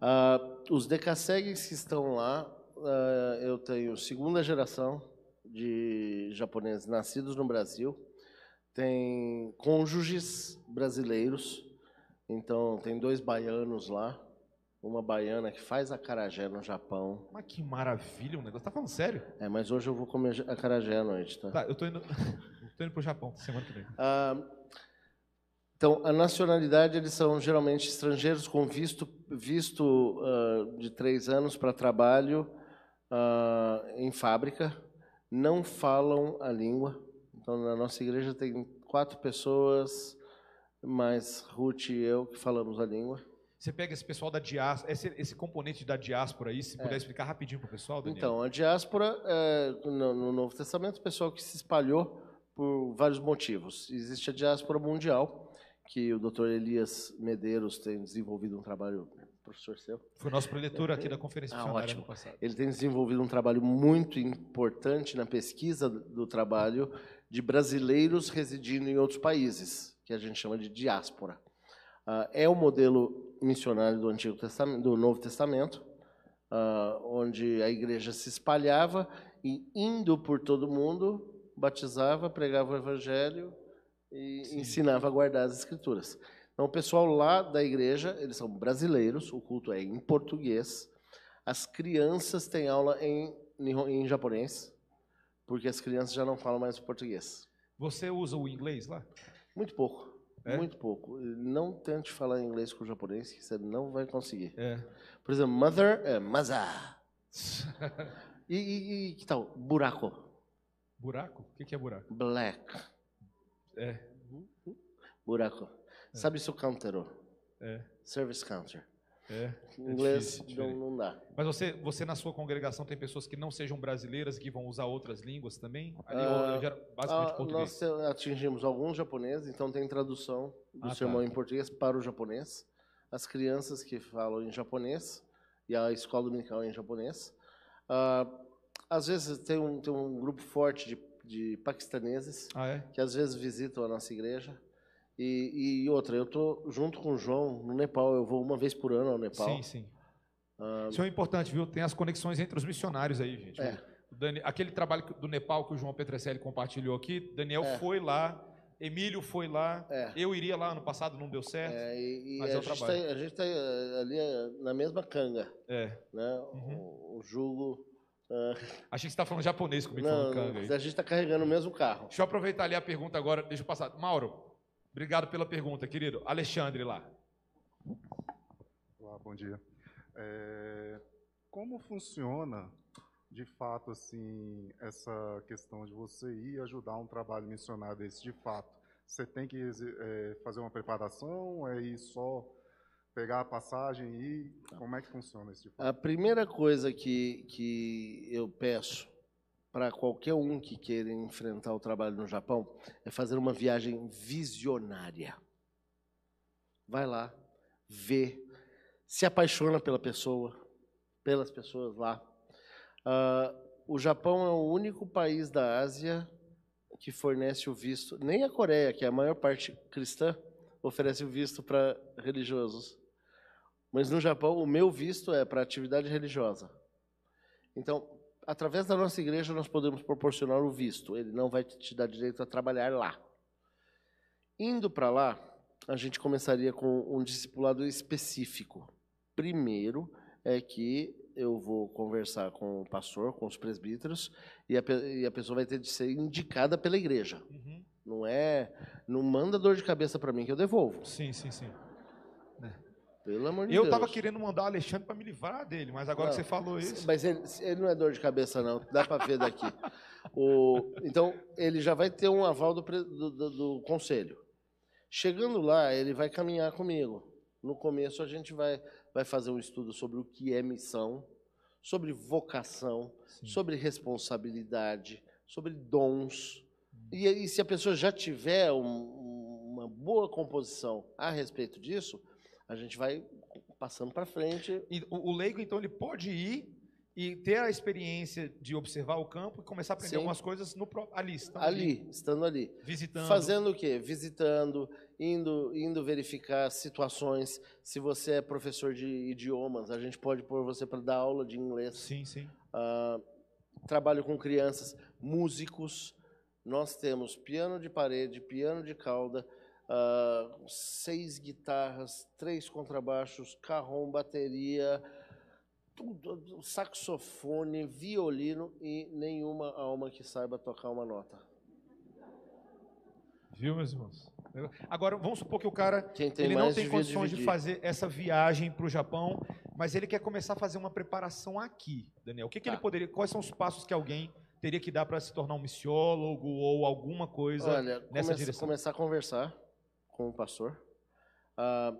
[SPEAKER 2] Ah, os decassegues que estão lá, ah, eu tenho segunda geração de japoneses nascidos no Brasil, tem cônjuges brasileiros, então tem dois baianos lá, uma baiana que faz acarajé no Japão.
[SPEAKER 1] Mas que maravilha o negócio. Tá falando sério?
[SPEAKER 2] É, mas hoje eu vou comer acarajé à noite, tá?
[SPEAKER 1] Tá, eu tô indo, tô indo pro Japão semana que vem.
[SPEAKER 2] Ah, Então, a nacionalidade, eles são geralmente estrangeiros com visto, visto ah, de três anos para trabalho ah, em fábrica, não falam a língua. Então, na nossa igreja tem quatro pessoas, mais Ruth e eu, que falamos a língua.
[SPEAKER 1] Você pega esse pessoal da diáspora, esse, esse componente da diáspora aí, se puder explicar rapidinho para o pessoal, Daniel.
[SPEAKER 2] Então, a diáspora, é, no, no Novo Testamento, o pessoal que se espalhou por vários motivos. Existe a diáspora mundial, que o Dr. Elias Medeiros tem desenvolvido um trabalho, professor seu,
[SPEAKER 1] Foi nosso preletor aqui da conferência
[SPEAKER 2] Ah, ótimo.
[SPEAKER 1] passado.
[SPEAKER 2] ele tem desenvolvido um trabalho muito importante na pesquisa do trabalho de brasileiros residindo em outros países, que a gente chama de diáspora. Ah, é o modelo missionário do Antigo Testamento, do Novo Testamento, ah, onde a igreja se espalhava e indo por todo mundo batizava, pregava o evangelho e ensinava a guardar as escrituras. Então, o pessoal lá da igreja, eles são brasileiros, o culto é em português. As crianças têm aula em, em japonês, porque as crianças já não falam mais o português.
[SPEAKER 1] Você usa o inglês lá?
[SPEAKER 2] Muito pouco,
[SPEAKER 1] É?
[SPEAKER 2] muito pouco. Não tente falar inglês com o japonês, que você não vai conseguir.
[SPEAKER 1] É.
[SPEAKER 2] Por exemplo, mother é maza. E, e- e que tal? Buraco,
[SPEAKER 1] Buraco? O que é buraco?
[SPEAKER 2] black.
[SPEAKER 1] É.
[SPEAKER 2] Buraco. Sabe isso counter?
[SPEAKER 1] É.
[SPEAKER 2] Service counter.
[SPEAKER 1] É.
[SPEAKER 2] Em inglês
[SPEAKER 1] difícil,
[SPEAKER 2] não, não dá.
[SPEAKER 1] Mas você, você na sua congregação tem pessoas que não sejam brasileiras que vão usar outras línguas também? Ali,
[SPEAKER 2] Ah,
[SPEAKER 1] basicamente
[SPEAKER 2] Ah,
[SPEAKER 1] português.
[SPEAKER 2] nós atingimos alguns japoneses, então tem tradução do
[SPEAKER 1] Ah, tá.
[SPEAKER 2] sermão em português para o japonês. As crianças que falam em japonês e a escola dominical em japonês. Ah, às vezes tem um, tem um grupo forte de, de paquistaneses
[SPEAKER 1] Ah, é?
[SPEAKER 2] que às vezes visitam a nossa igreja. E, e outra, eu estou junto com o João no Nepal, eu vou uma vez por ano ao Nepal.
[SPEAKER 1] Sim, sim. Isso é importante, viu? Tem as conexões entre os missionários aí, gente.
[SPEAKER 2] É.
[SPEAKER 1] Dani- aquele trabalho do Nepal que o João Petrecelli compartilhou aqui, Daniel
[SPEAKER 2] É.
[SPEAKER 1] foi lá, Emílio foi lá,
[SPEAKER 2] É.
[SPEAKER 1] eu iria lá ano passado, não deu certo.
[SPEAKER 2] É, e e
[SPEAKER 1] Mas é
[SPEAKER 2] a,
[SPEAKER 1] o
[SPEAKER 2] gente
[SPEAKER 1] trabalho.
[SPEAKER 2] tá, a gente está ali eh, na mesma canga,
[SPEAKER 1] É.
[SPEAKER 2] né?
[SPEAKER 1] Uhum.
[SPEAKER 2] O, o jugo. ah,
[SPEAKER 1] Achei que você estava falando japonês comigo,
[SPEAKER 2] não,
[SPEAKER 1] falando canga aí.
[SPEAKER 2] a gente está carregando o mesmo carro.
[SPEAKER 1] Deixa eu aproveitar ali a pergunta agora, deixa eu passar. Mauro, obrigado pela pergunta, querido. Alexandre lá.
[SPEAKER 5] Olá, bom dia. É, como funciona, de fato, assim, essa questão de você ir ajudar um trabalho missionário desse, de fato? Você tem que é, fazer uma preparação, é ir só pegar a passagem e ir? Como é que funciona isso de fato?
[SPEAKER 2] A primeira coisa que, que eu peço para qualquer um que queira enfrentar o trabalho no Japão é fazer uma viagem visionária. Vai lá, vê, se apaixona pela pessoa, pelas pessoas lá. Ah, o Japão é o único país da Ásia que fornece o visto, nem a Coreia, que é a maior parte cristã, oferece o visto para religiosos. Mas no Japão, o meu visto é para atividade religiosa. Então, através da nossa igreja, nós podemos proporcionar o visto. Ele não vai te dar direito a trabalhar lá. Indo para lá, a gente começaria com um discipulado específico. Primeiro é que eu vou conversar com o pastor, com os presbíteros, e a, e a pessoa vai ter de ser indicada pela igreja.
[SPEAKER 1] Uhum.
[SPEAKER 2] Não é, não manda dor de cabeça para mim que eu devolvo.
[SPEAKER 1] Sim, sim, sim.
[SPEAKER 2] Pelo amor de
[SPEAKER 1] Eu
[SPEAKER 2] Deus.
[SPEAKER 1] estava querendo mandar o Alexandre para me livrar dele, mas agora que
[SPEAKER 2] Não,
[SPEAKER 1] você falou isso.
[SPEAKER 2] Mas ele, ele não é dor de cabeça, não. Dá para ver daqui. O, então, ele já vai ter um aval do, do- do- do conselho. Chegando lá, ele vai caminhar comigo. No começo, a gente vai, vai fazer um estudo sobre o que é missão, sobre vocação, sobre responsabilidade, sobre dons. E, aí, se a pessoa já tiver um- uma boa composição a respeito disso, a gente vai passando para frente
[SPEAKER 1] E o, o leigo, então, ele pode ir e ter a experiência de observar o campo e começar a aprender
[SPEAKER 2] Sim.
[SPEAKER 1] algumas coisas no, ali, estando
[SPEAKER 2] ali, estando ali.
[SPEAKER 1] visitando.
[SPEAKER 2] Fazendo o quê? Visitando, indo, indo verificar situações. Se você é professor de idiomas, a gente pode pôr você para dar aula de inglês.
[SPEAKER 1] Sim, sim.
[SPEAKER 2] Ah, trabalho com crianças, músicos. Nós temos piano de parede, piano de cauda, ah, seis guitarras, três contrabaixos, carrom, bateria, tudo, saxofone, violino e nenhuma alma que saiba tocar uma nota.
[SPEAKER 1] Viu, meus irmãos? Agora, vamos supor que o cara ele não tem condições de
[SPEAKER 2] dividir.
[SPEAKER 1] fazer essa viagem para o Japão, mas ele quer começar a fazer uma preparação aqui, Daniel. O que, que
[SPEAKER 2] Tá.
[SPEAKER 1] ele poderia? Quais são os passos que alguém teria que dar para se tornar um missiólogo ou alguma coisa
[SPEAKER 2] Olha,
[SPEAKER 1] nessa
[SPEAKER 2] come-
[SPEAKER 1] direção?
[SPEAKER 2] começar a conversar com o pastor. Ah,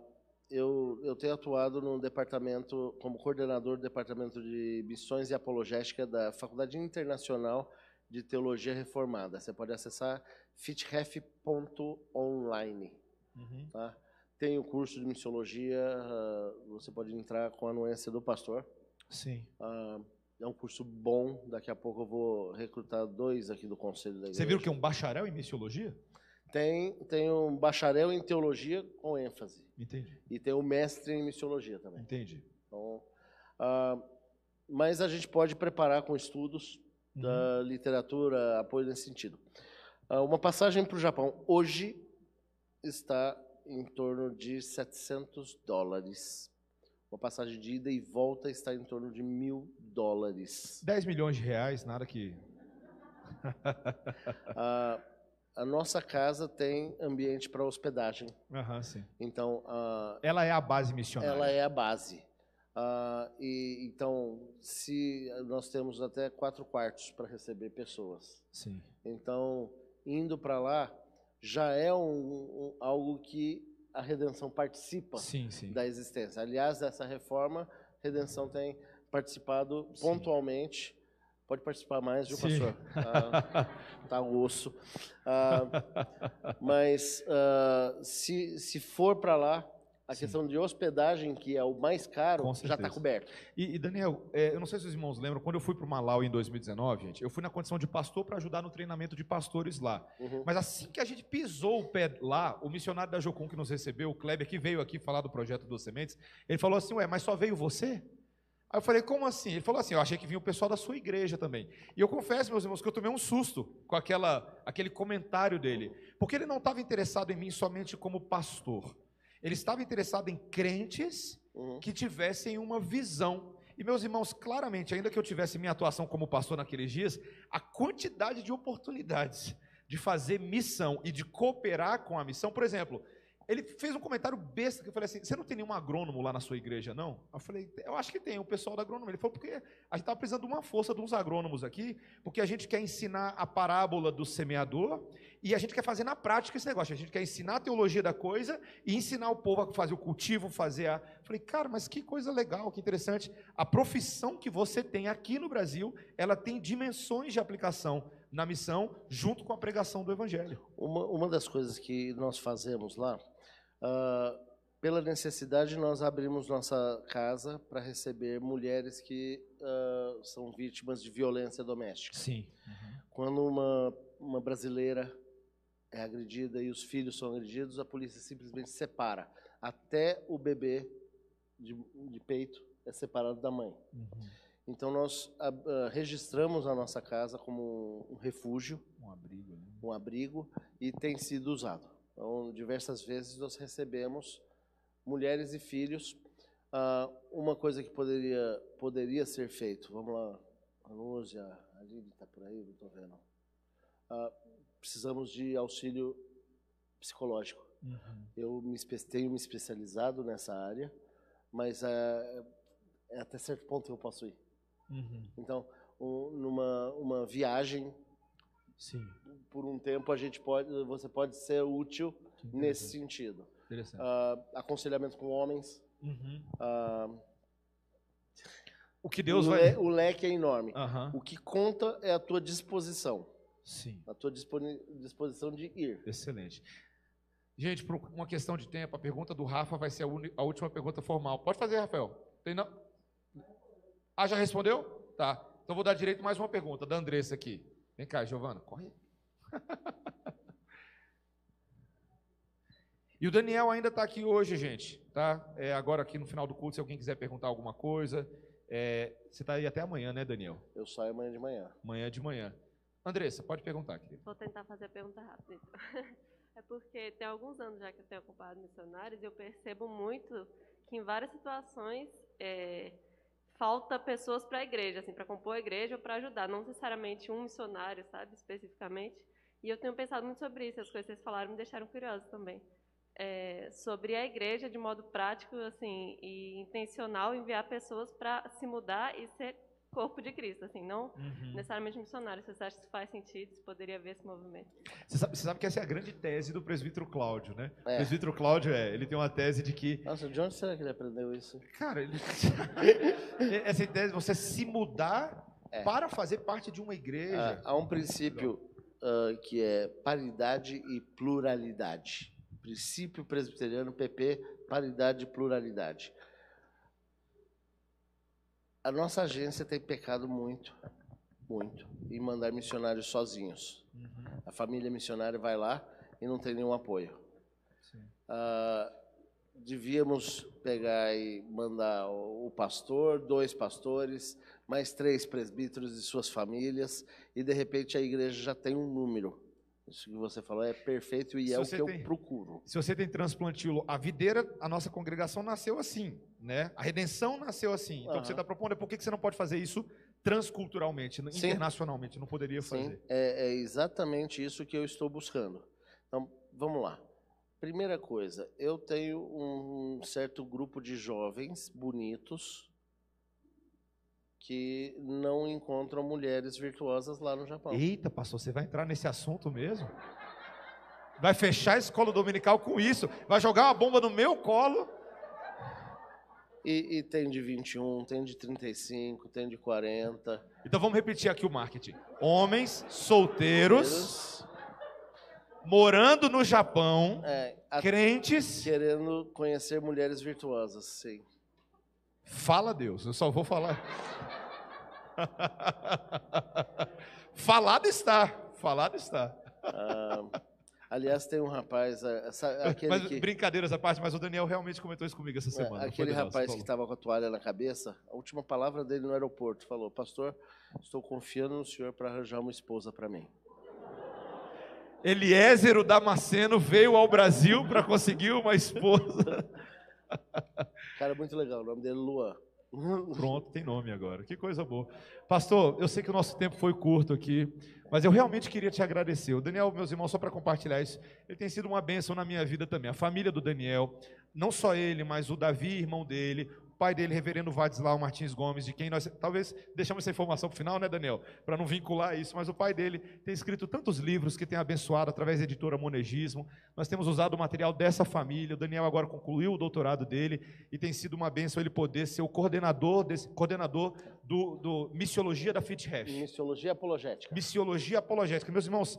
[SPEAKER 2] eu, eu tenho atuado no departamento, como coordenador do departamento de missões e apologética da Faculdade Internacional de Teologia Reformada. Você pode acessar fitref.online.
[SPEAKER 1] Uhum.
[SPEAKER 2] Tá? Tem o curso de missiologia, ah, você pode entrar com a anuência do pastor.
[SPEAKER 1] Sim.
[SPEAKER 2] Ah, é um curso bom, daqui a pouco eu vou recrutar dois aqui do conselho da igreja.
[SPEAKER 1] Você viu que é um bacharel em missiologia?
[SPEAKER 2] Tem, tem um bacharel em teologia com ênfase.
[SPEAKER 1] Entendi.
[SPEAKER 2] E tem um mestre em missiologia também.
[SPEAKER 1] Entendi.
[SPEAKER 2] Então, ah, mas a gente pode preparar com estudos
[SPEAKER 1] Uhum.
[SPEAKER 2] da literatura, apoio nesse sentido. Ah, uma passagem para o Japão hoje está em torno de 700 dólares. Uma passagem de ida e volta está em torno de mil dólares.
[SPEAKER 1] 10 milhões de reais, nada que.
[SPEAKER 2] Ah, a nossa casa tem ambiente para hospedagem.
[SPEAKER 1] Aham, sim.
[SPEAKER 2] Então, ah,
[SPEAKER 1] Ela é a base missionária.
[SPEAKER 2] ela é a base. Ah, e então, se nós temos até quatro quartos para receber pessoas,
[SPEAKER 1] Sim.
[SPEAKER 2] então indo para lá já é um, um- algo que a redenção participa
[SPEAKER 1] Sim, sim.
[SPEAKER 2] da existência. Aliás, dessa reforma, a redenção tem participado pontualmente. Pode participar mais, viu,
[SPEAKER 1] Sim.
[SPEAKER 2] pastor? Ah, tá osso. Ah, mas ah, se, se for para lá, a
[SPEAKER 1] Sim.
[SPEAKER 2] questão de hospedagem, que é o mais caro, já está coberto.
[SPEAKER 1] E, e, Daniel, é, eu não sei se os irmãos lembram, quando eu fui para o Malau em 2019, gente, eu fui na condição de pastor para ajudar no treinamento de pastores lá.
[SPEAKER 2] Uhum.
[SPEAKER 1] Mas assim que a gente pisou o pé lá, o missionário da Jocum que nos recebeu, o Kleber, que veio aqui falar do projeto dos sementes, ele falou assim: Ué, mas só veio você? Aí eu falei: Como assim? Ele falou assim: Eu achei que vinha o pessoal da sua igreja também. E eu confesso, meus irmãos, que eu tomei um susto com aquela, aquele comentário dele, porque ele não estava interessado em mim somente como pastor. Ele estava interessado em crentes
[SPEAKER 2] Uhum.
[SPEAKER 1] que tivessem uma visão. E meus irmãos, claramente, ainda que eu tivesse minha atuação como pastor naqueles dias, a quantidade de oportunidades de fazer missão e de cooperar com a missão, por exemplo, ele fez um comentário besta que eu falei assim: você não tem nenhum agrônomo lá na sua igreja, não? Eu falei, eu acho que tem, o pessoal da agronomia. Ele falou, porque a gente está precisando de uma força de uns agrônomos aqui, porque a gente quer ensinar a parábola do semeador e a gente quer fazer na prática esse negócio. A gente quer ensinar a teologia da coisa e ensinar o povo a fazer o cultivo, fazer a. Eu falei, cara, mas que coisa legal, que interessante. A profissão que você tem aqui no Brasil, ela tem dimensões de aplicação na missão, junto com a pregação do evangelho.
[SPEAKER 2] Uma, uma das coisas que nós fazemos lá, ah, pela necessidade, nós abrimos nossa casa para receber mulheres que ah, são vítimas de violência doméstica.
[SPEAKER 1] Sim.
[SPEAKER 2] Quando uma, uma brasileira é agredida e os filhos são agredidos, a polícia simplesmente separa. Até o bebê de, de peito é separado da mãe. Então, nós ah, registramos a nossa casa como um refúgio,
[SPEAKER 1] Um abrigo, né?
[SPEAKER 2] um abrigo, e tem sido usado. Então, diversas vezes nós recebemos mulheres e filhos. Ah, uma coisa que poderia, poderia ser feito, vamos lá, a Lúcia, a Lili está por aí, não estou vendo. Ah, precisamos de auxílio psicológico. Eu me tenho me especializado nessa área, mas ah, é até certo ponto que eu posso ir. Então, um- numa uma viagem
[SPEAKER 1] Sim.
[SPEAKER 2] por um tempo a gente pode, você pode ser útil nesse sentido.
[SPEAKER 1] Interessante.
[SPEAKER 2] Ah, aconselhamento com homens.
[SPEAKER 1] Uhum.
[SPEAKER 2] ah,
[SPEAKER 1] O que Deus
[SPEAKER 2] o,
[SPEAKER 1] vai.
[SPEAKER 2] le- o leque é enorme.
[SPEAKER 1] Aham.
[SPEAKER 2] O que conta é a tua disposição,
[SPEAKER 1] Sim.
[SPEAKER 2] a tua disponi- disposição de ir.
[SPEAKER 1] Excelente. Gente, por uma questão de tempo, a pergunta do Rafa vai ser a, uni- a última pergunta formal. Pode fazer, Rafael. Tem não? Ah, já respondeu? Tá. Então vou dar direito mais uma pergunta da Andressa aqui. Vem cá, Giovana, corre. e o Daniel ainda está aqui hoje, gente. Tá? É, agora aqui no final do culto, se alguém quiser perguntar alguma coisa. é, você está aí até amanhã, né, Daniel?
[SPEAKER 2] Eu saio amanhã de manhã.
[SPEAKER 1] Amanhã de manhã. Andressa, pode perguntar, querida.
[SPEAKER 6] Vou tentar fazer a pergunta rápida. então. É porque tem alguns anos já que eu tenho acompanhado missionários e eu percebo muito que em várias situações é, falta pessoas para a igreja, assim, para compor a igreja ou para ajudar, não necessariamente um missionário, sabe, especificamente. E eu tenho pensado muito sobre isso, as coisas que vocês falaram me deixaram curiosa também. É, sobre a igreja, de modo prático assim, e intencional, enviar pessoas para se mudar e ser corpo de Cristo, assim, não
[SPEAKER 1] Uhum.
[SPEAKER 6] necessariamente missionário. Vocês acham que isso faz sentido? Se poderia haver esse movimento?
[SPEAKER 1] Você sabe, você sabe que essa é a grande tese do presbítero Cláudio, né? O
[SPEAKER 2] É.
[SPEAKER 1] presbítero Cláudio é, ele tem uma tese de que,
[SPEAKER 2] Nossa, de onde será que ele aprendeu isso?
[SPEAKER 1] cara, ele... essa tese de você se mudar
[SPEAKER 2] É.
[SPEAKER 1] para fazer parte de uma igreja.
[SPEAKER 2] Ah, há um princípio ah, que é paridade e pluralidade. Princípio presbiteriano, PP, paridade e pluralidade. A nossa agência tem pecado muito, muito, em mandar missionários sozinhos. A família missionária vai lá e não tem nenhum apoio. Ah, devíamos pegar e mandar o pastor, dois pastores, mais três presbíteros e suas famílias, e de repente a igreja já tem um número. Isso que você falou é perfeito e
[SPEAKER 1] Se
[SPEAKER 2] é o que eu
[SPEAKER 1] tem-
[SPEAKER 2] procuro.
[SPEAKER 1] Se você tem transplantio, a videira, a nossa congregação nasceu assim, né? A redenção nasceu assim. Então, o que você está propondo é por que você não pode fazer isso transculturalmente,
[SPEAKER 2] Sim.
[SPEAKER 1] internacionalmente? Não poderia
[SPEAKER 2] Sim,
[SPEAKER 1] fazer.
[SPEAKER 2] é, é exatamente isso que eu estou buscando. Então, vamos lá. Primeira coisa, eu tenho um certo grupo de jovens bonitos que não encontram mulheres virtuosas lá no Japão.
[SPEAKER 1] Eita, pastor, você vai entrar nesse assunto mesmo? Vai fechar a escola dominical com isso? Vai jogar uma bomba no meu colo?
[SPEAKER 2] E, e tem de 21, tem de 35, tem de 40.
[SPEAKER 1] Então vamos repetir aqui o marketing. Homens solteiros, morando no Japão,
[SPEAKER 2] É,
[SPEAKER 1] crentes.
[SPEAKER 2] querendo conhecer mulheres virtuosas, sim.
[SPEAKER 1] Fala Deus, eu só vou falar. Falado está, falado está.
[SPEAKER 2] Ah, aliás, tem um rapaz, ah, sa- aquele
[SPEAKER 1] Mas
[SPEAKER 2] que...
[SPEAKER 1] brincadeiras à parte, mas o Daniel realmente comentou isso comigo essa
[SPEAKER 2] É,
[SPEAKER 1] semana. foi,
[SPEAKER 2] aquele rapaz que estava com a toalha na cabeça, a última palavra dele no aeroporto falou: Pastor, estou confiando no senhor para arranjar uma esposa para mim.
[SPEAKER 1] Eliezer o Damasceno veio ao Brasil para conseguir uma esposa.
[SPEAKER 2] Cara, muito legal, o nome dele é Luan.
[SPEAKER 1] Pronto, tem nome agora. Que coisa boa. Pastor, eu sei que o nosso tempo foi curto aqui, mas eu realmente queria te agradecer. O Daniel, meus irmãos, só para compartilhar isso, ele tem sido uma bênção na minha vida também. A família do Daniel, não só ele, mas o Davi, irmão dele, pai dele, reverendo Vadislau Martins Gomes, de quem nós talvez deixamos essa informação para o final, né, Daniel? Para não vincular isso, mas o pai dele tem escrito tantos livros que tem abençoado através da editora Monegismo. Nós temos usado o material dessa família. O Daniel agora concluiu o doutorado dele e tem sido uma bênção ele poder ser o coordenador, desse, coordenador do, do Missiologia da FitRef.
[SPEAKER 2] Missiologia apologética.
[SPEAKER 1] Missiologia Apologética. Meus irmãos,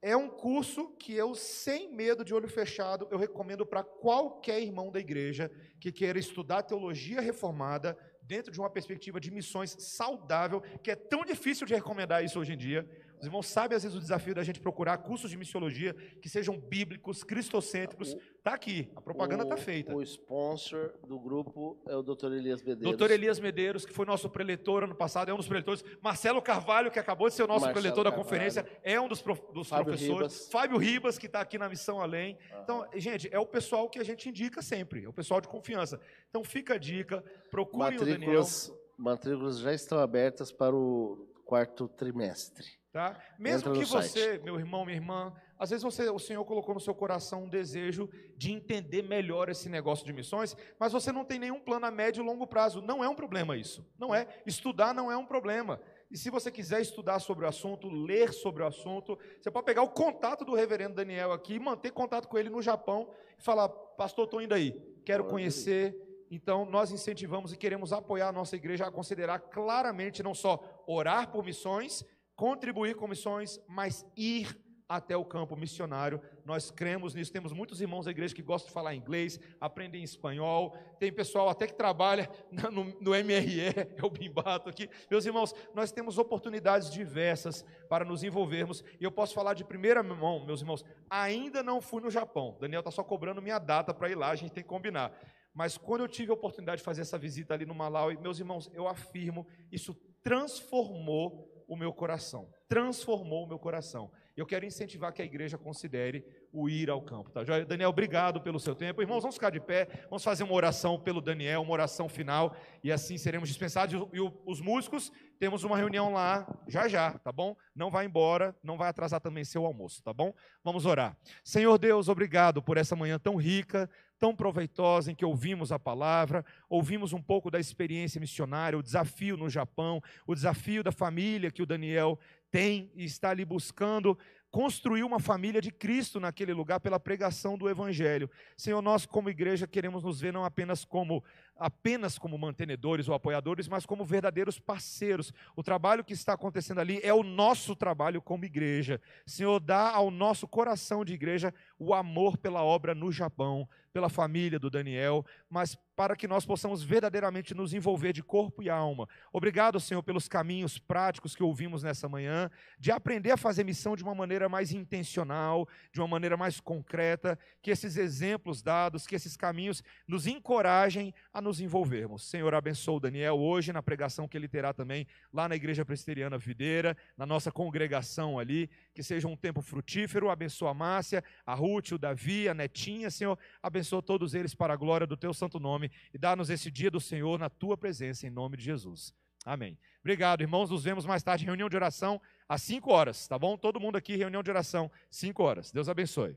[SPEAKER 1] é um curso que eu, sem medo de olho fechado, eu recomendo para qualquer irmão da igreja que queira estudar teologia reformada dentro de uma perspectiva de missões saudável, que é tão difícil de recomendar isso hoje em dia. Os irmãos sabem, às vezes, o desafio da gente procurar cursos de missiologia que sejam bíblicos, cristocêntricos. Está aqui, a propaganda está feita.
[SPEAKER 2] O sponsor do grupo é o Dr. Elias Medeiros.
[SPEAKER 1] Doutor Elias Medeiros, que foi nosso preletor ano passado, é um dos preletores. Marcelo Carvalho, que acabou de ser o nosso
[SPEAKER 2] Marcelo
[SPEAKER 1] preletor da
[SPEAKER 2] Carvalho.
[SPEAKER 1] conferência, é um dos, prof- dos
[SPEAKER 2] Fábio
[SPEAKER 1] professores.
[SPEAKER 2] Ribas.
[SPEAKER 1] Fábio Ribas, que está aqui na Missão Além.
[SPEAKER 2] Aham.
[SPEAKER 1] Então, gente, é o pessoal que a gente indica sempre, é o pessoal de confiança. Então, fica a dica, procurem o Daniel.
[SPEAKER 2] matrículas, matrículas já estão abertas para o quarto trimestre.
[SPEAKER 1] Tá? Mesmo
[SPEAKER 2] Entra
[SPEAKER 1] que
[SPEAKER 2] site.
[SPEAKER 1] você, meu irmão, minha irmã, às vezes você, o Senhor colocou no seu coração um desejo de entender melhor esse negócio de missões, mas você não tem nenhum plano a médio e longo prazo. Não é um problema isso. Não é. Estudar não é um problema. E se você quiser estudar sobre o assunto, ler sobre o assunto, você pode pegar o contato do reverendo Daniel aqui e manter contato com ele no Japão e falar: Pastor, estou indo aí, quero conhecer. Então, nós incentivamos e queremos apoiar a nossa igreja a considerar claramente não só orar por missões, contribuir com missões, mas ir até o campo missionário. Nós cremos nisso. Temos muitos irmãos da igreja que gostam de falar inglês, aprendem espanhol. Tem pessoal até que trabalha no, no MRE, é o Bimbato aqui. Meus irmãos, nós temos oportunidades diversas para nos envolvermos. E eu posso falar de primeira mão, meus irmãos, ainda não fui no Japão. Daniel está só cobrando minha data para ir lá, a gente tem que combinar. Mas quando eu tive a oportunidade de fazer essa visita ali no Malawi, meus irmãos, eu afirmo, isso transformou o meu coração. Transformou o meu coração. Eu quero incentivar que a igreja considere o ir ao campo. Tá? Daniel, obrigado pelo seu tempo. Irmãos, vamos ficar de pé, vamos fazer uma oração pelo Daniel, uma oração final, e assim seremos dispensados. E os músicos, temos uma reunião lá já já, tá bom? Não vai embora, não vai atrasar também seu almoço, tá bom? Vamos orar. Senhor Deus, obrigado por essa manhã tão rica, tão proveitosa, em que ouvimos a palavra, ouvimos um pouco da experiência missionária, o desafio no Japão, o desafio da família que o Daniel tem e está ali buscando construir uma família de Cristo naquele lugar pela pregação do evangelho. Senhor, nós como igreja queremos nos ver não apenas como apenas como mantenedores ou apoiadores, mas como verdadeiros parceiros. O trabalho que está acontecendo ali é o nosso trabalho como igreja. Senhor, dá ao nosso coração de igreja o amor pela obra no Japão, pela família do Daniel, mas para que nós possamos verdadeiramente nos envolver de corpo e alma. Obrigado, Senhor, pelos caminhos práticos que ouvimos nessa manhã, de aprender a fazer missão de uma maneira mais intencional, de uma maneira mais concreta, que esses exemplos dados, que esses caminhos nos encorajem a nos envolvermos. Senhor, abençoa o Daniel hoje na pregação que ele terá também lá na Igreja Presbiteriana Videira, na nossa congregação ali, que seja um tempo frutífero. Abençoa a Márcia, a Ruth, o Davi, a Netinha, Senhor. Abençoa todos eles para a glória do teu santo nome e dá-nos esse dia do Senhor na tua presença, em nome de Jesus. Amém. Obrigado, irmãos. Nos vemos mais tarde, reunião de oração às 5 horas, tá bom? Todo mundo aqui, reunião de oração, 5 horas. Deus abençoe.